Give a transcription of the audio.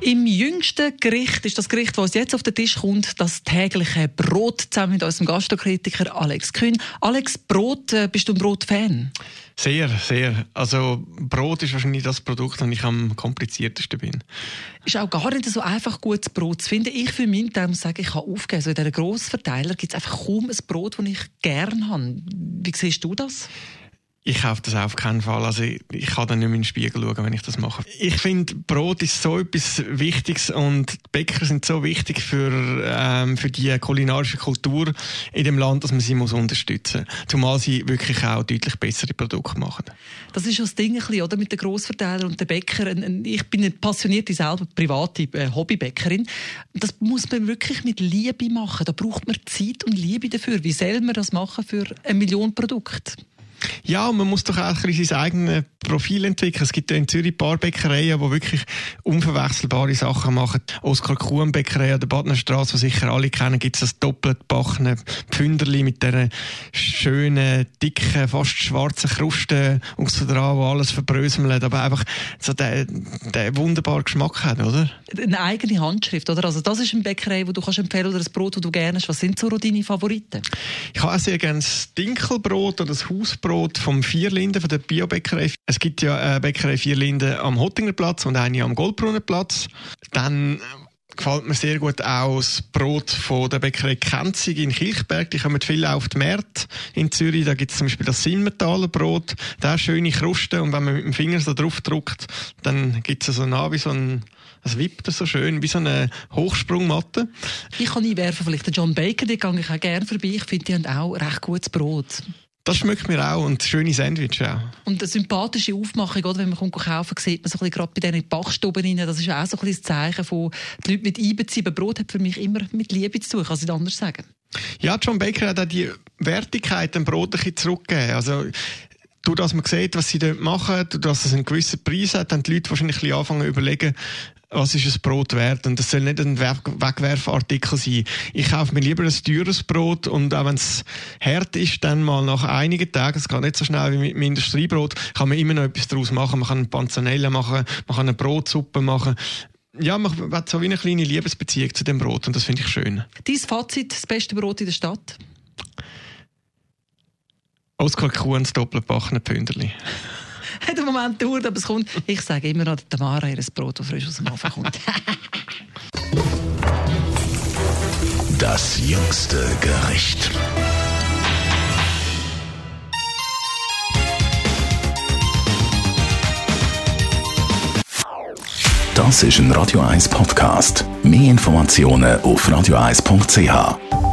Im jüngsten Gericht ist das Gericht, das jetzt auf den Tisch kommt, das tägliche Brot zusammen mit unserem Gastrokritiker Alex Kühn. Alex, Brot, äh, bist du ein Brotfan? Sehr, sehr. Also Brot ist wahrscheinlich das Produkt, das ich am kompliziertesten bin. Ist auch gar nicht so einfach, gutes Brot zu finden. Ich für meinen Teil muss sagen, ich kann aufgeben. Also in diesen Grossverteiler gibt es einfach kaum ein Brot, das ich gerne habe. Wie siehst du das? Ich kaufe das auf keinen Fall. Also ich, ich kann dann nicht mehr in den Spiegel schauen, wenn ich das mache. Ich finde, Brot ist so etwas Wichtiges und Bäcker sind so wichtig für, ähm, für die kulinarische Kultur in dem Land, dass man sie muss unterstützen muss. Zumal sie wirklich auch deutlich bessere Produkte machen. Das ist das Ding oder? mit den Grossverteilern und den Bäckern. Ich bin eine passionierte, selber private äh, Hobbybäckerin. Das muss man wirklich mit Liebe machen. Da braucht man Zeit und Liebe dafür. Wie soll man das machen für eine Million Produkte? Ja, man muss doch auch ein bisschen sein eigenes Profil entwickeln. Es gibt ja in Zürich ein paar Bäckereien, die wirklich unverwechselbare Sachen machen. Oskar Kuhn Bäckerei an der Badnerstraße, die sicher alle kennen, gibt es das doppelt backene Pfünderli mit dieser schönen, dicken, fast schwarzen Kruste aussen dran, wo alles verbröselt, aber einfach so der, der wunderbaren Geschmack hat, oder? Eine eigene Handschrift, oder? Also das ist eine Bäckerei, die du kannst empfehlen oder ein Brot, das du gerne hast. Was sind so deine Favoriten? Ich habe sehr gerne das Dinkelbrot oder das Hausbrot Brot vom Vierlinden, von der Biobäckerei. Es gibt ja eine Bäckerei Vierlinden am Hottingerplatz und eine am Goldbrunnenplatz. Dann äh, gefällt mir sehr gut auch das Brot von der Bäckerei Kenzig in Kilchberg. Die kommen viel auf die Märkte in Zürich. Da gibt es zum Beispiel das Simmentaler Brot, da schöne Kruste und wenn man mit dem Finger so drauf drückt, dann gibt es so nah wie so ein es wippt so schön, wie so eine Hochsprungmatte. Ich kann einwerfen, vielleicht den John Baker, den gehe ich auch gerne vorbei. Ich finde, die haben auch recht gutes Brot. Das schmeckt mir auch und schöne Sandwich auch. Und eine sympathische Aufmachung, oder? wenn man kommt kaufen sieht man so ein gerade bei diesen Backstuben rein, das ist auch so ein bisschen das Zeichen von, die Leute mit einbeziehen. Brot hat für mich immer mit Liebe zu tun, kann ich anders sagen. Ja, John Baker hat auch die Wertigkeit dem Brot ein bisschen zurückgegeben. Also, durch das man sieht, was sie dort machen, durch dass es einen gewissen Preis hat, dann die Leute wahrscheinlich ein anfangen zu überlegen, was ist ein Brot wert? Und das soll nicht ein Wegwerfartikel sein. Ich kaufe mir lieber ein teures Brot und auch wenn es hart ist, dann mal nach einigen Tagen, es geht nicht so schnell wie mit dem Industriebrot, kann man immer noch etwas daraus machen. Man kann eine Panzanella machen, man kann eine Brotsuppe machen. Ja, man hat so wie eine kleine Liebesbeziehung zu dem Brot und das finde ich schön. Dein Fazit, das beste Brot in der Stadt? Oskar Kuhns doppelbackene Pünderli. hat einen Moment gedauert, aber es kommt. Ich sage immer noch, Tamara, ihr Brot, das frisch aus dem Ofen kommt. das jüngste Gericht. Das ist ein Radio 1 Podcast. Mehr Informationen auf radio1.ch.